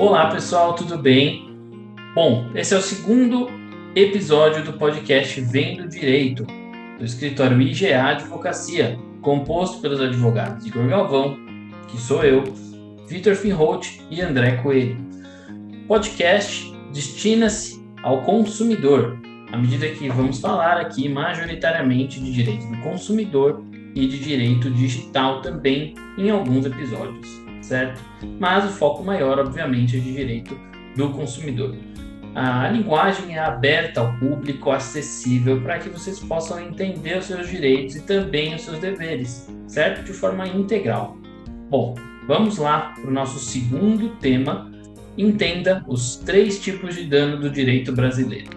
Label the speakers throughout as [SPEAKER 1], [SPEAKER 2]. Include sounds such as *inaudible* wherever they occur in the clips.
[SPEAKER 1] Olá pessoal, tudo bem? Bom, esse é o segundo episódio do podcast Vendo Direito, do escritório IGA Advocacia, composto pelos advogados Igor Galvão, que sou eu, Vitor Finholt e André Coelho. O podcast destina-se ao consumidor, à medida que vamos falar aqui majoritariamente de direito do consumidor e de direito digital também em alguns episódios, certo? Mas o foco maior, obviamente, é de direito do consumidor. A linguagem é aberta ao público, acessível, para que vocês possam entender os seus direitos e também os seus deveres, certo? De forma integral. Bom, vamos lá para o nosso segundo tema. Entenda os três tipos de dano do direito brasileiro.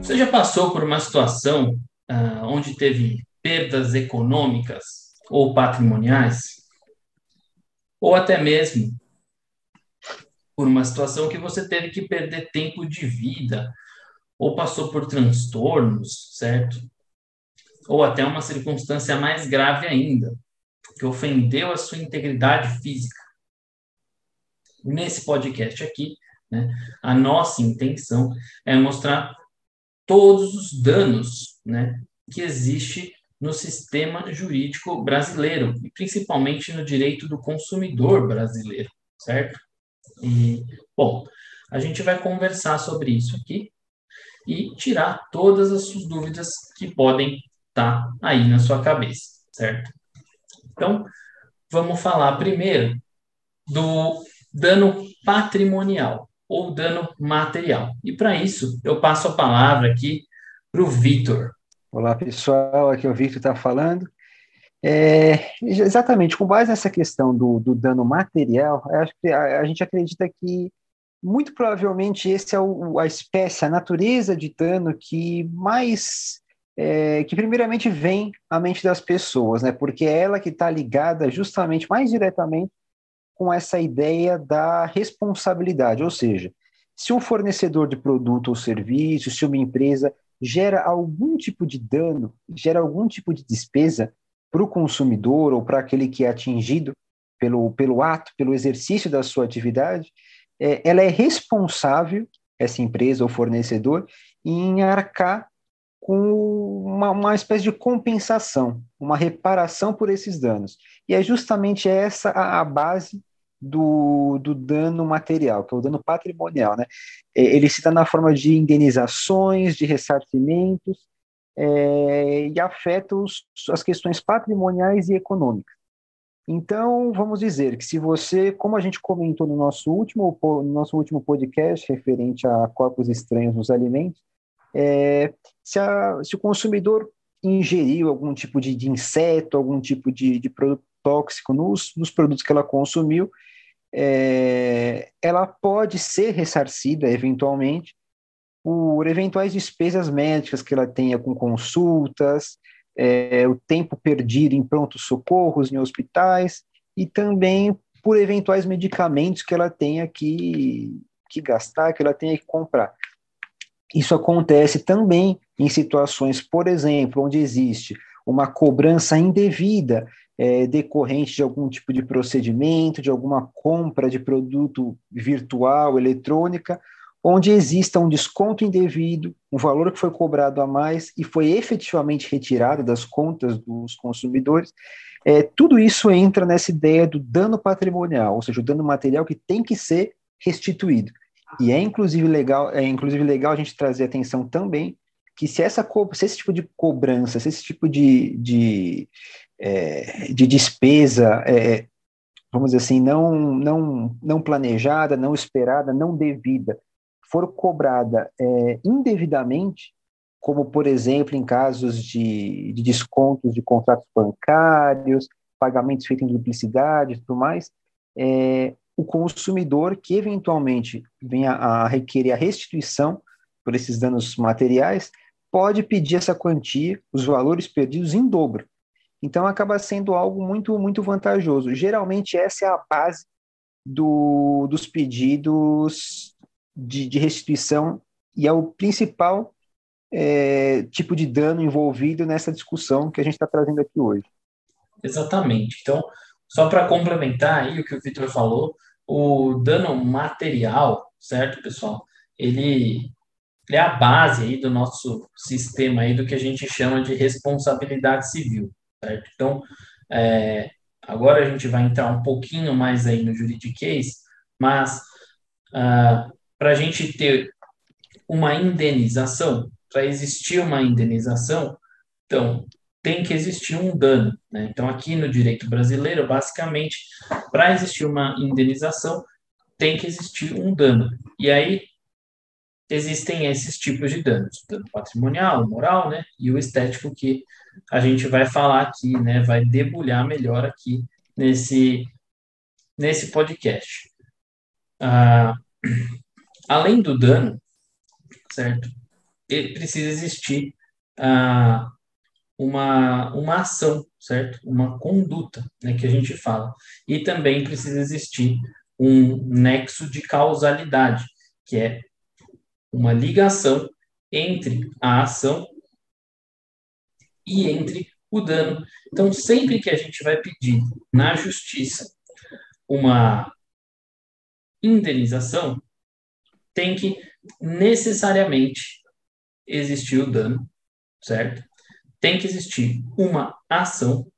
[SPEAKER 1] Você já passou por uma situação uh, onde teve perdas econômicas ou patrimoniais? Ou até mesmo por uma situação que você teve que perder tempo de vida, ou passou por transtornos, certo? Ou até uma circunstância mais grave ainda, que ofendeu a sua integridade física. Nesse podcast aqui, né, a nossa intenção é mostrar todos os danos né, que existe no sistema jurídico brasileiro, e principalmente no direito do consumidor brasileiro, certo? E, bom, a gente vai conversar sobre isso aqui e tirar todas as suas dúvidas que podem estar tá aí na sua cabeça, certo? Então, vamos falar primeiro do dano patrimonial ou dano material. E para isso, eu passo a palavra aqui para o Vitor.
[SPEAKER 2] Olá, pessoal, aqui é o Victor está falando. É, exatamente, com base nessa questão do, do dano material, acho que a, a, gente acredita que muito provavelmente esse é o, a espécie, a natureza de dano que mais, é, que primeiramente vem à mente das pessoas, né? Porque é ela que está ligada justamente mais diretamente com essa ideia da responsabilidade, ou seja, se um fornecedor de produto ou serviço, se uma empresa gera algum tipo de dano, gera algum tipo de despesa para o consumidor ou para aquele que é atingido pelo, pelo ato, pelo exercício da sua atividade, é, ela é responsável, essa empresa ou fornecedor, em arcar com uma, uma espécie de compensação, uma reparação por esses danos. E é justamente essa a, a base do, do dano material, que é o dano patrimonial. Né? É, ele se dá na forma de indenizações, de ressarcimentos, é, e afeta os, as questões patrimoniais e econômicas. Então, vamos dizer que se você, como a gente comentou no nosso último, no nosso último podcast referente a corpos estranhos nos alimentos, é, se, a, se, o consumidor ingeriu algum tipo de, de inseto, algum tipo de, de produto tóxico nos, nos produtos que ela consumiu, é, ela pode ser ressarcida eventualmente por eventuais despesas médicas que ela tenha com consultas, é, o tempo perdido em prontos socorros em hospitais e também por eventuais medicamentos que ela tenha que, que gastar, que ela tenha que comprar. Isso acontece também em situações, por exemplo, onde existe uma cobrança indevida é, decorrente de algum tipo de procedimento, de alguma compra de produto virtual, eletrônica, onde exista um desconto indevido, um valor que foi cobrado a mais e foi efetivamente retirado das contas dos consumidores, é, tudo isso entra nessa ideia do dano patrimonial, ou seja, o dano material que tem que ser restituído. E é inclusive legal, é inclusive legal a gente trazer atenção também que se, essa, se esse tipo de cobrança, se esse tipo de, de, é, de despesa, é, vamos dizer assim, não, não, não planejada, não esperada, não devida, for cobrada é, indevidamente, como, por exemplo, em casos de, de descontos de contratos bancários, pagamentos feitos em duplicidade e tudo mais, é, o consumidor que eventualmente venha a requerer a restituição por esses danos materiais, pode pedir essa quantia, os valores perdidos em dobro. Então acaba sendo algo muito muito vantajoso. Geralmente essa é a base do, dos pedidos de, de, restituição e é o principal é, tipo de dano envolvido nessa discussão que a gente está trazendo aqui hoje.
[SPEAKER 1] Exatamente. Então, só para complementar aí o que o Vitor falou, o dano material, certo, pessoal? Ele, ele é a base aí do nosso sistema aí do que a gente chama de responsabilidade civil, certo? Então, é, agora a gente vai entrar um pouquinho mais aí no juridiquês, mas ah, para a gente ter uma indenização, para existir uma indenização, então tem que existir um dano. Né? Então, aqui no direito brasileiro, basicamente, para existir uma indenização, tem que existir um dano. E aí existem esses tipos de danos: dano patrimonial, moral, né? E o estético que a gente vai falar aqui, né? Vai debulhar melhor aqui nesse nesse podcast. Ah, além do dano, certo? Precisa existir ah, uma, uma ação, certo? Uma conduta, né, que a gente fala. E também precisa existir um nexo de causalidade, que é uma ligação entre a ação e entre o dano. Então, sempre que a gente vai pedir na justiça uma indenização, tem que necessariamente existir o dano, certo? Tem que existir uma ação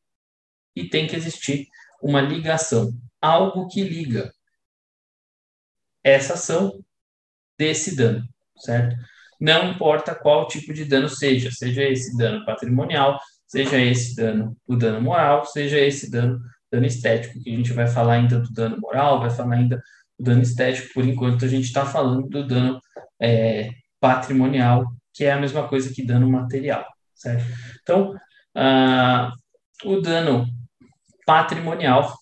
[SPEAKER 1] e tem que existir uma ligação, algo que liga essa ação desse dano, certo? Não importa qual tipo de dano seja, seja esse dano patrimonial, seja esse dano o dano moral, seja esse dano dano estético, que a gente vai falar ainda do dano moral, vai falar ainda do dano estético, por enquanto a gente está falando do dano é, patrimonial, que é a mesma coisa que dano material, certo? Então, ah, o dano patrimonial,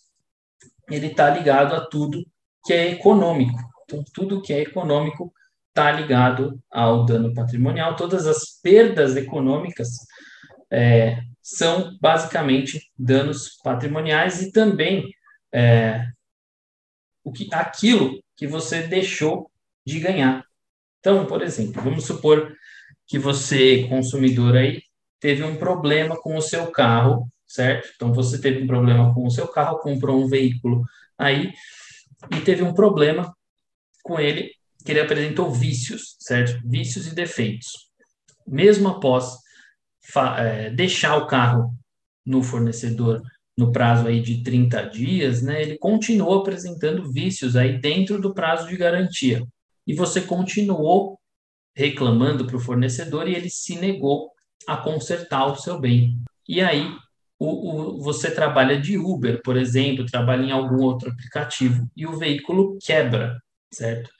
[SPEAKER 1] ele está ligado a tudo que é econômico. Então, tudo que é econômico está ligado ao dano patrimonial. Todas as perdas econômicas é, são basicamente danos patrimoniais e também é, o que, aquilo que você deixou de ganhar. Então, por exemplo, vamos supor que você, consumidor aí, teve um problema com o seu carro, certo? Então, você teve um problema com o seu carro, comprou um veículo aí e teve um problema com ele que ele apresentou vícios, certo? Vícios e defeitos. Mesmo após é, deixar o carro no fornecedor no prazo aí de 30 dias, né, ele continuou apresentando vícios aí dentro do prazo de garantia. E você continuou reclamando para o fornecedor e ele se negou a consertar o seu bem. E aí o, o, você trabalha de Uber, por exemplo, trabalha em algum outro aplicativo e o veículo quebra, certo?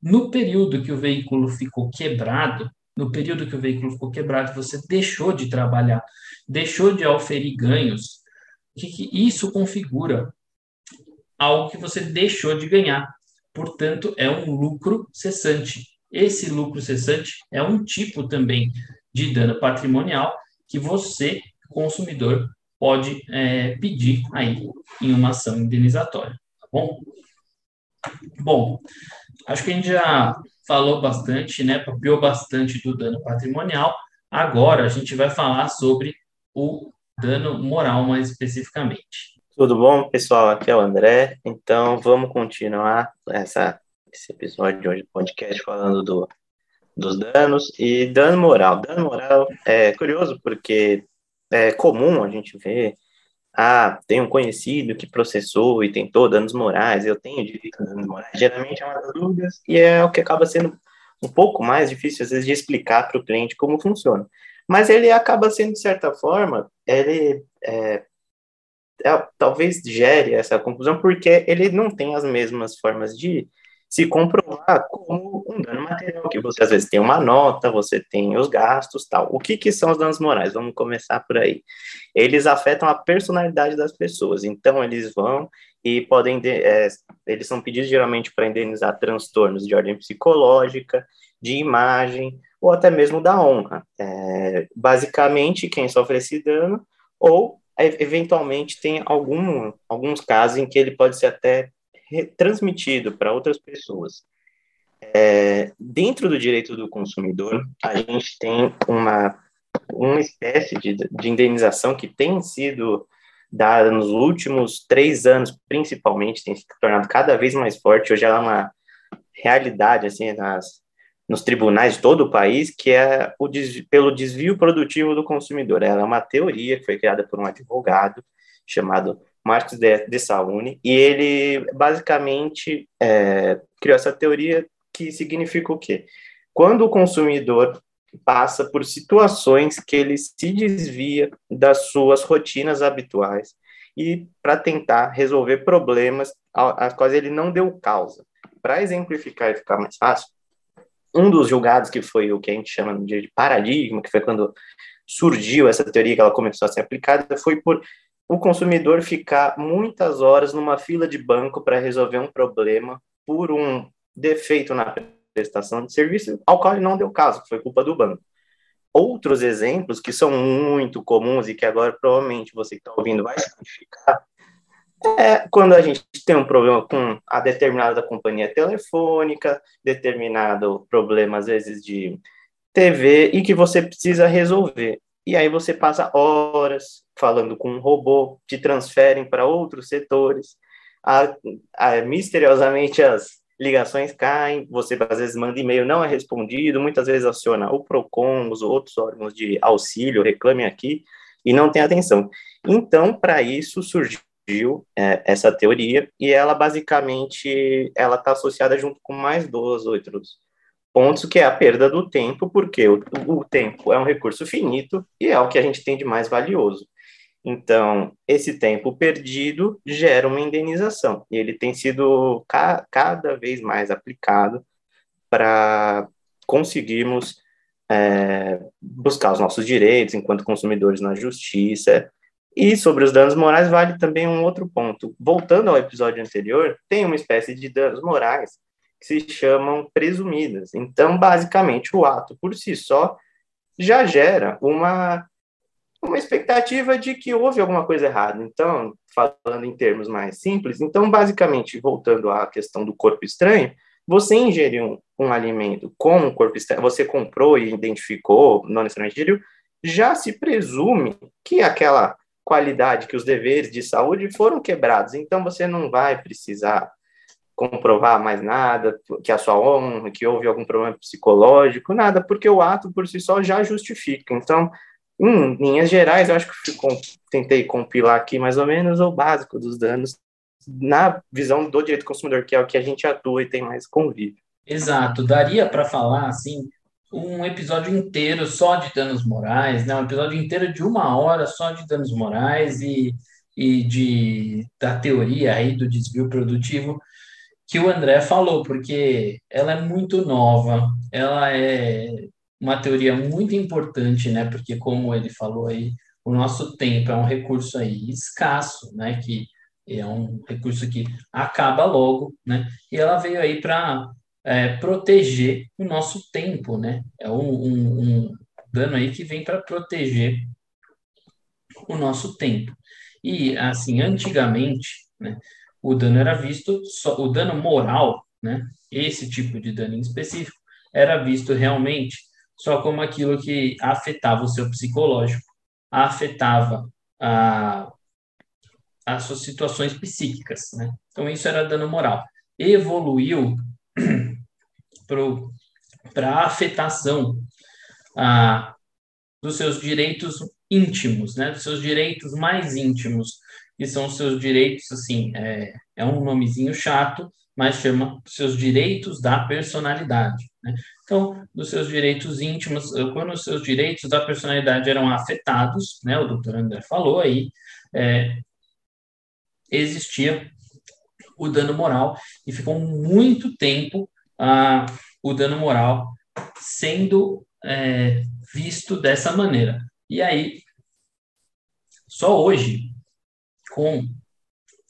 [SPEAKER 1] No período que o veículo ficou quebrado, no período que o veículo ficou quebrado, você deixou de trabalhar, deixou de oferir ganhos. O que, que isso configura? Algo que você deixou de ganhar. Portanto, é um lucro cessante. Esse lucro cessante é um tipo também de dano patrimonial que você, consumidor, pode é, pedir aí em uma ação indenizatória. Tá bom? Bom, acho que a gente já falou bastante, né, papiou bastante do dano patrimonial. Agora a gente vai falar sobre o dano moral mais especificamente.
[SPEAKER 3] Tudo bom, pessoal? Aqui é o André. Então vamos continuar essa, esse episódio de hoje do podcast falando do, dos danos e dano moral. Dano moral é curioso porque é comum a gente ver ah, tem um conhecido que processou e tentou danos morais, eu tenho direito a danos morais. Geralmente é uma das dúvidas e é o que acaba sendo um pouco mais difícil, às vezes, de explicar para o cliente como funciona. Mas ele acaba sendo, de certa forma, ele é, é, talvez gere essa conclusão porque ele não tem as mesmas formas de se comprovar como um dano material, que você às vezes tem uma nota, você tem os gastos, tal. O que, que são os danos morais? Vamos começar por aí. Eles afetam a personalidade das pessoas, então eles vão e podem, é, eles são pedidos geralmente para indenizar transtornos de ordem psicológica, de imagem, ou até mesmo da honra. É, basicamente, quem sofre esse dano, ou eventualmente tem algum, alguns casos em que ele pode ser até transmitido para outras pessoas. É, dentro do direito do consumidor, a gente tem uma, uma espécie de, de indenização que tem sido dada nos últimos três anos, principalmente, tem se tornado cada vez mais forte. Hoje ela é uma realidade, assim, nas, nos tribunais de todo o país, que é o desvio, pelo desvio produtivo do consumidor. Ela é uma teoria que foi criada por um advogado chamado Marcos de, de e ele basicamente é, criou essa teoria que significa o quê? Quando o consumidor passa por situações que ele se desvia das suas rotinas habituais e para tentar resolver problemas às quais ele não deu causa. Para exemplificar e ficar mais fácil, um dos julgados que foi o que a gente chama de paradigma, que foi quando surgiu essa teoria que ela começou a ser aplicada, foi por o consumidor ficar muitas horas numa fila de banco para resolver um problema por um defeito na prestação de serviço ao qual ele não deu caso, foi culpa do banco. Outros exemplos que são muito comuns e que agora provavelmente você que está ouvindo vai se identificar é quando a gente tem um problema com a determinada companhia telefônica, determinado problema, às vezes, de TV, e que você precisa resolver. E aí você passa horas falando com um robô, te transferem para outros setores, a, a, misteriosamente as ligações caem, você às vezes manda e-mail, não é respondido, muitas vezes aciona o PROCON, os outros órgãos de auxílio, reclame aqui, e não tem atenção. Então, para isso surgiu é, essa teoria, e ela basicamente ela está associada junto com mais dois outros pontos, que é a perda do tempo, porque o, o tempo é um recurso finito e é o que a gente tem de mais valioso. Então, esse tempo perdido gera uma indenização, e ele tem sido ca cada vez mais aplicado para conseguirmos é, buscar os nossos direitos enquanto consumidores na justiça e sobre os danos morais, vale também um outro ponto. Voltando ao episódio anterior, tem uma espécie de danos morais que se chamam presumidas. Então, basicamente, o ato por si só já gera uma, uma expectativa de que houve alguma coisa errada. Então, falando em termos mais simples, então, basicamente, voltando à questão do corpo estranho, você ingeriu um, um alimento com um corpo estranho, você comprou e identificou, não necessariamente ingeriu, já se presume que aquela qualidade, que os deveres de saúde foram quebrados. Então você não vai precisar comprovar mais nada, que a sua honra, que houve algum problema psicológico, nada, porque o ato por si só já justifica. Então, em linhas gerais, eu acho que ficou, tentei compilar aqui mais ou menos o básico dos danos na visão do direito consumidor, que é o que a gente atua e tem mais convívio.
[SPEAKER 1] Exato, daria para falar assim um episódio inteiro só de danos morais, né? Um episódio inteiro de uma hora só de danos morais e, e de, da teoria aí do desvio produtivo que o André falou, porque ela é muito nova, ela é uma teoria muito importante, né? Porque como ele falou aí, o nosso tempo é um recurso aí escasso, né? Que é um recurso que acaba logo, né? E ela veio aí para é, proteger o nosso tempo, né? É um, um, um dano aí que vem para proteger o nosso tempo. E, assim, antigamente, né, o dano era visto, só, o dano moral, né, esse tipo de dano em específico, era visto realmente só como aquilo que afetava o seu psicológico, afetava a, as suas situações psíquicas, né? Então, isso era dano moral. Evoluiu *clears throat* para a afetação ah, dos seus direitos íntimos, né? Dos seus direitos mais íntimos, que são os seus direitos, assim, é, é um nomezinho chato, mas chama seus direitos da personalidade. Né? Então, dos seus direitos íntimos, quando os seus direitos da personalidade eram afetados, né, o doutor André falou aí, é, existia o dano moral e ficou muito tempo ah, o dano moral sendo é, visto dessa maneira. E aí, só hoje, com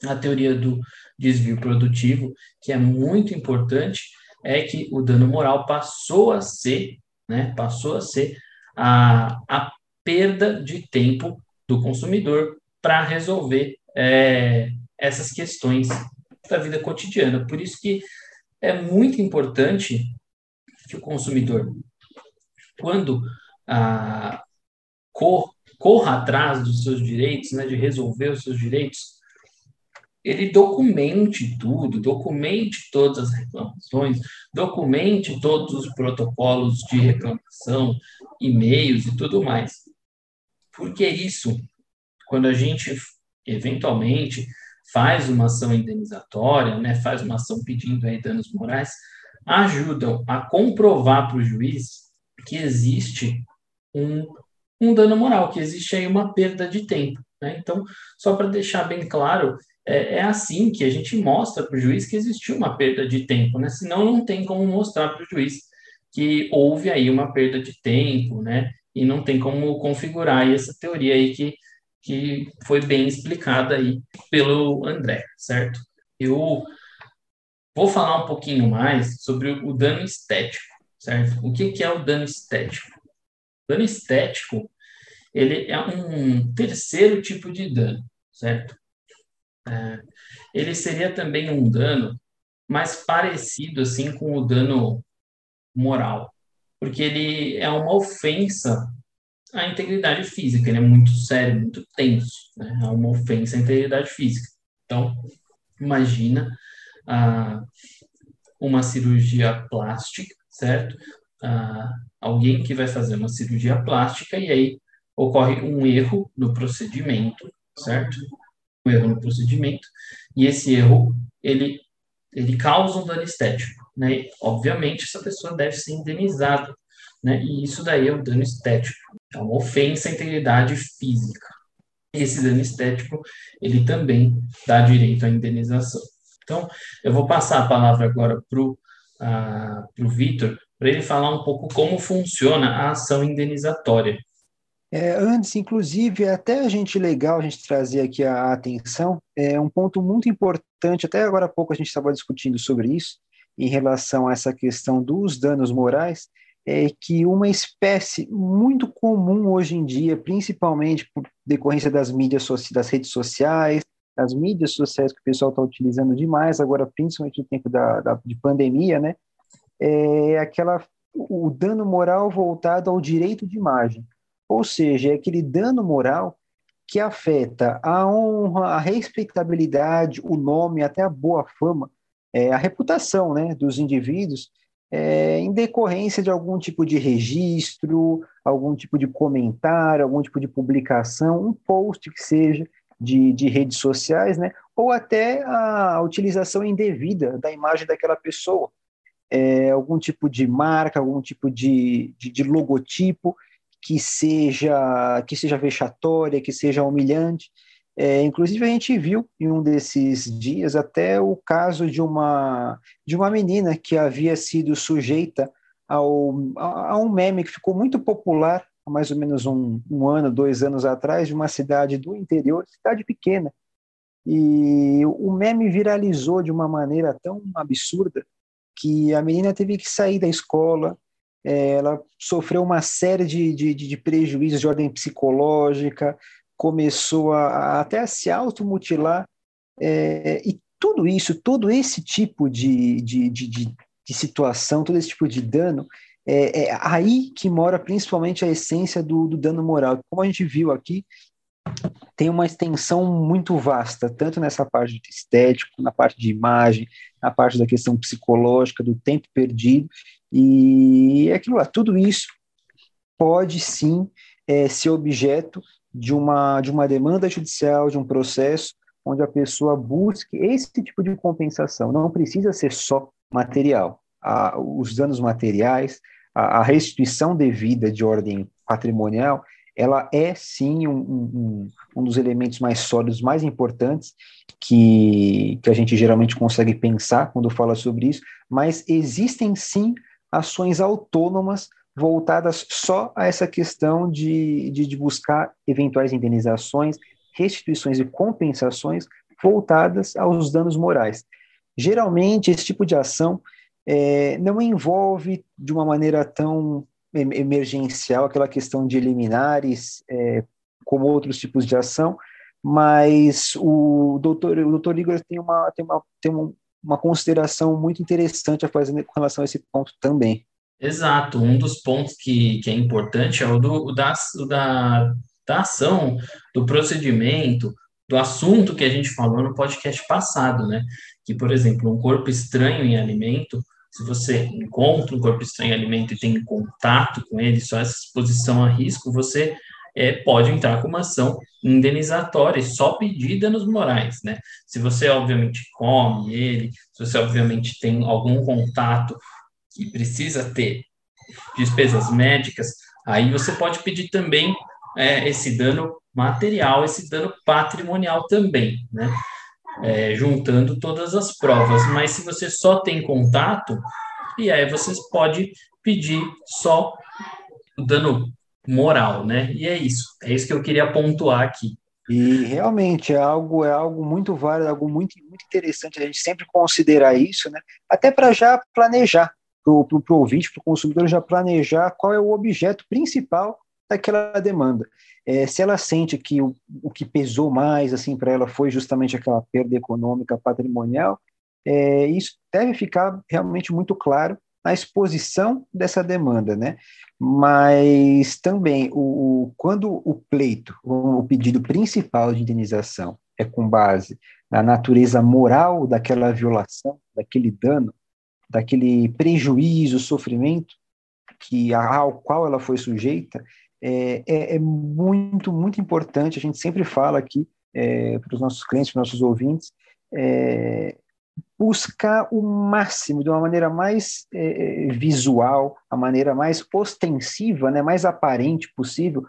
[SPEAKER 1] a teoria do desvio produtivo, que é muito importante, é que o dano moral passou a ser, né, passou a ser a, a perda de tempo do consumidor para resolver é, essas questões da vida cotidiana. Por isso que é muito importante que o consumidor, quando ah, corra atrás dos seus direitos, né, de resolver os seus direitos, ele documente tudo, documente todas as reclamações, documente todos os protocolos de reclamação, e-mails e tudo mais. Porque isso, quando a gente eventualmente faz uma ação indenizatória, né, faz uma ação pedindo aí danos morais, ajudam a comprovar para o juiz que existe um, um dano moral, que existe aí uma perda de tempo. Né? Então, só para deixar bem claro, é, é, assim que a gente mostra para o juiz que existiu uma perda de tempo, né? senão não tem como mostrar para o juiz que houve aí uma perda de tempo, né? E não tem como configurar essa teoria aí que, que foi bem explicada aí pelo André, certo? Eu vou falar um pouquinho mais sobre o dano estético, certo? O que, que é o dano estético? O dano estético, ele é um terceiro tipo de dano, certo? É, ele seria também um dano mais parecido assim com o dano moral, porque ele é uma ofensa à integridade física, ele é muito sério, muito tenso, né? é uma ofensa à integridade física. Então, imagina ah, uma cirurgia plástica, certo? Ah, alguém que vai fazer uma cirurgia plástica e aí ocorre um erro no procedimento, certo? Erro no procedimento e esse erro ele ele causa um dano estético, né? Obviamente essa pessoa deve ser indenizada, né? E isso daí é um dano estético, é uma ofensa à integridade física. Esse dano estético ele também dá direito à indenização. Então, eu vou passar a palavra agora para o uh, Vitor, para ele falar um pouco como funciona a ação indenizatória.
[SPEAKER 2] É, antes, inclusive, é até a gente legal a gente trazer aqui a atenção, é um ponto muito importante, até agora há pouco a gente estava discutindo sobre isso, em relação a essa questão dos danos morais, é que uma espécie muito comum hoje em dia, principalmente por decorrência das mídias, das redes sociais, as mídias sociais que o pessoal está utilizando demais, agora principalmente no tempo da, da, de pandemia, né? É aquela o dano moral voltado ao direito de imagem, ou seja, é aquele dano moral que afeta a honra, a respeitabilidade, o nome, até a boa fama, é, a reputação, né, dos indivíduos, é, em decorrência de algum tipo de registro, algum tipo de comentário, algum tipo de publicação, um post que seja, de, de redes sociais, né? ou até a utilização indevida da imagem daquela pessoa. É, algum tipo de marca, algum tipo de, de, de, logotipo que seja, que seja vexatória, que seja humilhante. É, inclusive, a gente viu em um desses dias até o caso de uma, de uma menina que havia sido sujeita ao, a, um meme que ficou muito popular há mais ou menos um, um ano, dois anos atrás, de uma cidade do interior, cidade pequena. E o meme viralizou de uma maneira tão absurda que a menina teve que sair da escola, ela sofreu uma série de, de, de prejuízos de ordem psicológica, começou a, a até a se automutilar, é, e tudo isso, todo esse tipo de, de, de, de, situação, todo esse tipo de dano, é, é aí que mora principalmente a essência do, do dano moral. Como a gente viu aqui, tem uma extensão muito vasta, tanto nessa parte de estético, na parte de imagem, na parte da questão psicológica, do tempo perdido, e é aquilo lá, tudo isso pode sim é, ser objeto de uma, de uma demanda judicial, de um processo onde a pessoa busque esse tipo de compensação. Não precisa ser só material. os danos materiais, a, a restituição devida de ordem patrimonial, ela é sim um, um, um, dos elementos mais sólidos, mais importantes que, que a gente geralmente consegue pensar quando fala sobre isso, mas existem sim ações autônomas voltadas só a essa questão de, de, de buscar eventuais indenizações, restituições e compensações voltadas aos danos morais. Geralmente, esse tipo de ação é, não envolve de uma maneira tão emergencial aquela questão de liminares, é, como outros tipos de ação, mas o doutor, o doutor Igor tem uma, tem uma, tem uma consideração muito interessante a fazer com relação a esse ponto também.
[SPEAKER 1] Exato, um dos pontos que, que é importante é o, do, o da, o da da ação, do procedimento, do assunto que a gente falou no podcast passado, né? Que, por exemplo, um corpo estranho em alimento, se você encontra um corpo estranho em alimento e tem contato com ele, só essa exposição a risco, você é, pode entrar com uma ação indenizatória só pedir danos morais, né? Se você, obviamente, come ele, se você, obviamente, tem algum contato que precisa ter despesas médicas, aí você pode pedir também é, esse dano material, esse dano patrimonial também, né? É, juntando todas as provas. Mas se você só tem contato, e aí você pode pedir só o dano moral, né? E é isso. É isso que eu queria pontuar aqui.
[SPEAKER 2] E realmente é algo é algo muito válido, algo muito muito interessante a gente sempre considerar isso, né? Até para já planejar para o ouvinte, para o consumidor já planejar qual é o objeto principal daquela demanda. É, se ela sente que o, o que pesou mais assim para ela foi justamente aquela perda econômica patrimonial, é, isso deve ficar realmente muito claro na exposição dessa demanda, né? Mas também o, o quando o pleito, o, pedido principal de indenização é com base na natureza moral daquela violação, daquele dano, daquele prejuízo, sofrimento que ao qual ela foi sujeita, é, é, é muito, muito importante. A gente sempre fala aqui é, para os nossos clientes, para os nossos ouvintes, é, buscar o máximo, de uma maneira mais é, visual, a maneira mais ostensiva, né, mais aparente possível,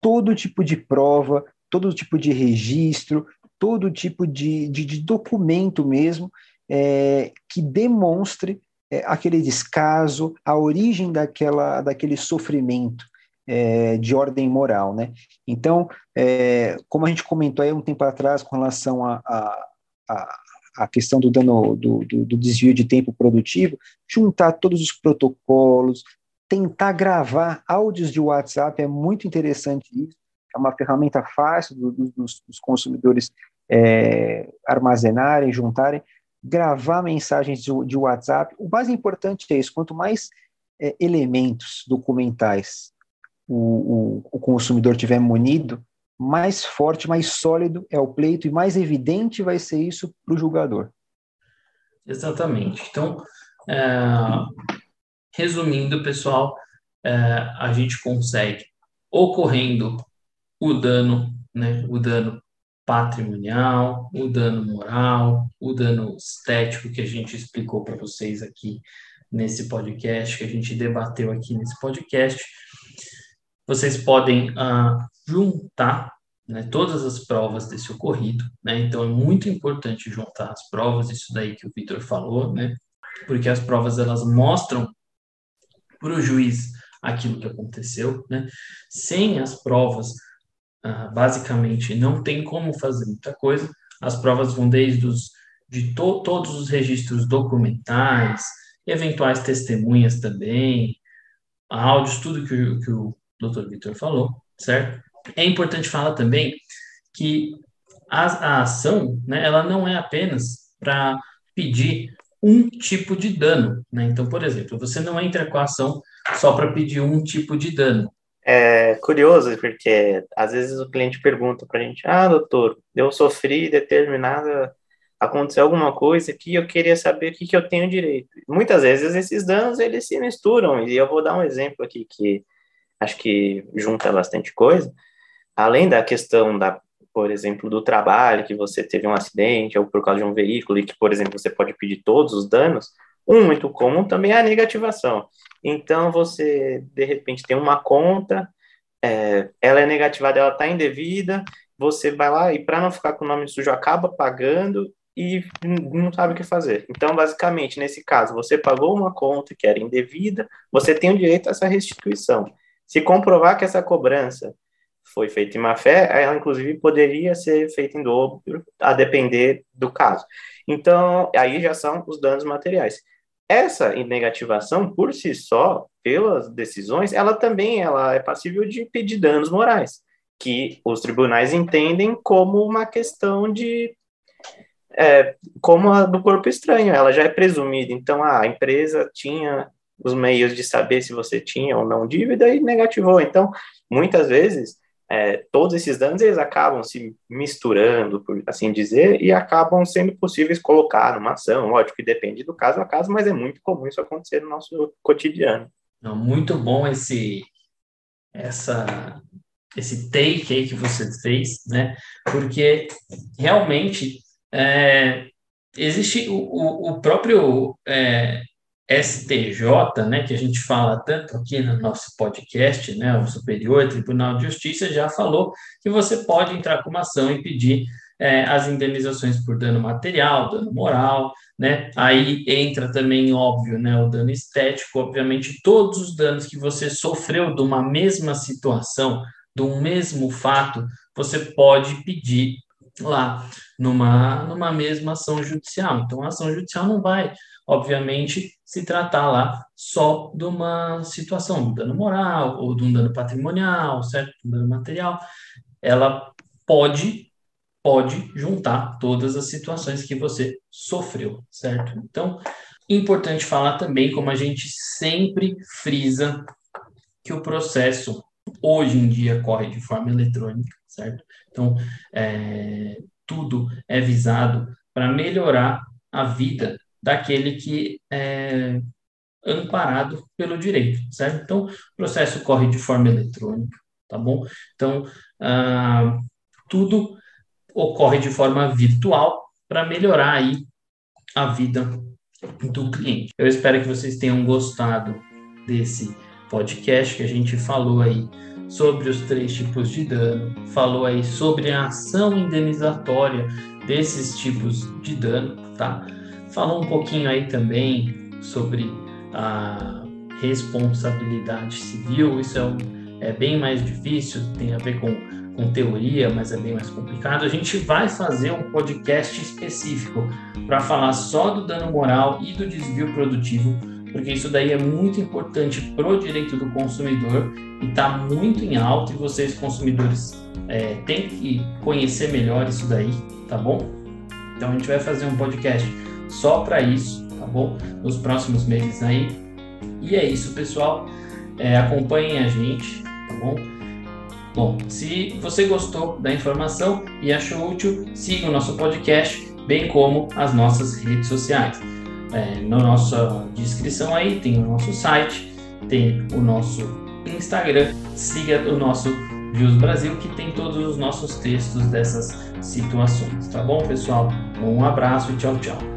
[SPEAKER 2] todo tipo de prova, todo tipo de registro, todo tipo de, de, de documento mesmo é, que demonstre é, aquele descaso, a origem daquela, daquele sofrimento é, de ordem moral, né? Então, é, como a gente comentou aí um tempo atrás com relação a, a, a, a questão do dano do, do, do, desvio de tempo produtivo, juntar todos os protocolos, tentar gravar áudios de WhatsApp é muito interessante isso. É uma ferramenta fácil do, dos, dos, consumidores é, armazenarem, juntarem gravar mensagens de, de, WhatsApp. O mais importante é isso: quanto mais é, elementos documentais o, o, o, consumidor tiver munido, mais forte, mais sólido é o pleito e mais evidente vai ser isso para o julgador.
[SPEAKER 1] Exatamente. Então, é, resumindo, pessoal, é, a gente consegue ocorrendo o dano, né, o dano patrimonial, o dano moral, o dano estético que a gente explicou para vocês aqui nesse podcast, que a gente debateu aqui nesse podcast. Vocês podem ah, juntar né, todas as provas desse ocorrido, né? Então é muito importante juntar as provas, isso daí que o Vitor falou, né? Porque as provas elas mostram para o juiz aquilo que aconteceu, né? Sem as provas, ah, basicamente não tem como fazer muita coisa. As provas vão desde os, de to, todos os registros documentais, eventuais testemunhas também, áudios, tudo que, que o Dr. Vitor falou, certo? É importante falar também que a, a ação, né, ela não é apenas para pedir um tipo de dano, né? Então, por exemplo, você não entra com a ação só para pedir um tipo de dano
[SPEAKER 3] é curioso, porque às vezes o cliente pergunta para a gente: Ah, doutor, eu sofri determinada. Aconteceu alguma coisa que eu queria saber o que, que eu tenho direito. Muitas vezes esses danos eles se misturam, e eu vou dar um exemplo aqui que acho que junta bastante coisa. Além da questão da, por exemplo, do trabalho, que você teve um acidente ou por causa de um veículo, e que, por exemplo, você pode pedir todos os danos, um muito comum também é a negativação. Então, você, de repente, tem uma conta, é, ela é negativada, ela está indevida, você vai lá e, para não ficar com o nome sujo, acaba pagando e não sabe o que fazer. Então, basicamente, nesse caso, você pagou uma conta que era indevida, você tem o direito a essa restituição. Se comprovar que essa cobrança foi feita em má fé, ela inclusive poderia ser feita em dobro, a depender do caso. Então, aí já são os danos materiais. Essa negativação, por si só, pelas decisões, ela também ela é passível de pedir danos morais, que os tribunais entendem como uma questão de é, como a do corpo estranho, ela já é presumida. Então, a empresa tinha os meios de saber se você tinha ou não dívida e negativou. Então, muitas vezes, é, todos esses danos eles acabam se misturando, por assim dizer, e acabam sendo possíveis colocar numa ação. Lógico que depende do caso a caso, mas é muito comum isso acontecer no nosso cotidiano.
[SPEAKER 1] Muito bom esse essa esse take aí que você fez, né? Porque realmente é, existe o, o, o próprio é, STJ, né, que a gente fala tanto aqui no nosso podcast, né, o Superior Tribunal de Justiça já falou que você pode entrar com uma ação e pedir é, as indenizações por dano material, dano moral, né, aí entra também, óbvio, né, o dano estético, obviamente todos os danos que você sofreu de uma mesma situação, de um mesmo fato, você pode pedir lá numa, numa mesma ação judicial. Então, a ação judicial não vai obviamente, se tratar lá só de uma situação, de dano moral ou de um dano patrimonial, certo? Um dano material. Ela pode pode juntar todas as situações que você sofreu, certo? Então, importante falar também, como a gente sempre frisa, que o processo hoje em dia corre de forma eletrônica, certo? Então, é, tudo é visado para melhorar a vida daquele que é amparado pelo direito, certo? Então, o processo corre de forma eletrônica, tá bom? Então, ah, tudo ocorre de forma virtual para melhorar aí a vida do cliente. Eu espero que vocês tenham gostado desse podcast que a gente falou aí sobre os três tipos de dano, falou aí sobre a ação indenizatória desses tipos de dano, tá? Falou um pouquinho aí também sobre a responsabilidade civil, isso é, é bem mais difícil, tem a ver com, com teoria, mas é bem mais complicado. A gente vai fazer um podcast específico para falar só do dano moral e do desvio produtivo, porque isso daí é muito importante para o direito do consumidor e está muito em alta e vocês, consumidores, é, têm que conhecer melhor isso daí, tá bom? Então a gente vai fazer um podcast só para isso, tá bom? Nos próximos meses aí. E é isso, pessoal. É, acompanhem a gente, tá bom? Bom, se você gostou da informação e achou útil, siga o nosso podcast, bem como as nossas redes sociais. É, na nossa descrição aí tem o nosso site, tem o nosso Instagram, siga o nosso Views Brasil, que tem todos os nossos textos dessas situações, tá bom, pessoal? Um abraço e tchau, tchau.